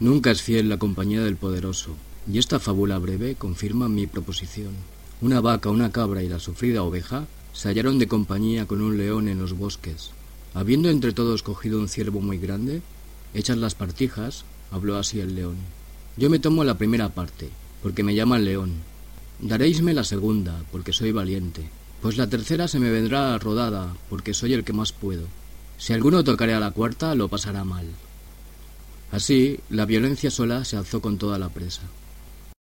Nunca es fiel la compañía del poderoso, y esta fábula breve confirma mi proposición. Una vaca, una cabra y la sufrida oveja se hallaron de compañía con un león en los bosques. Habiendo entre todos cogido un ciervo muy grande, hechas las partijas, habló así el león. Yo me tomo la primera parte, porque me llaman león. Daréisme la segunda, porque soy valiente. Pues la tercera se me vendrá rodada, porque soy el que más puedo. Si alguno tocare a la cuarta, lo pasará mal. Así, la violencia sola se alzó con toda la presa.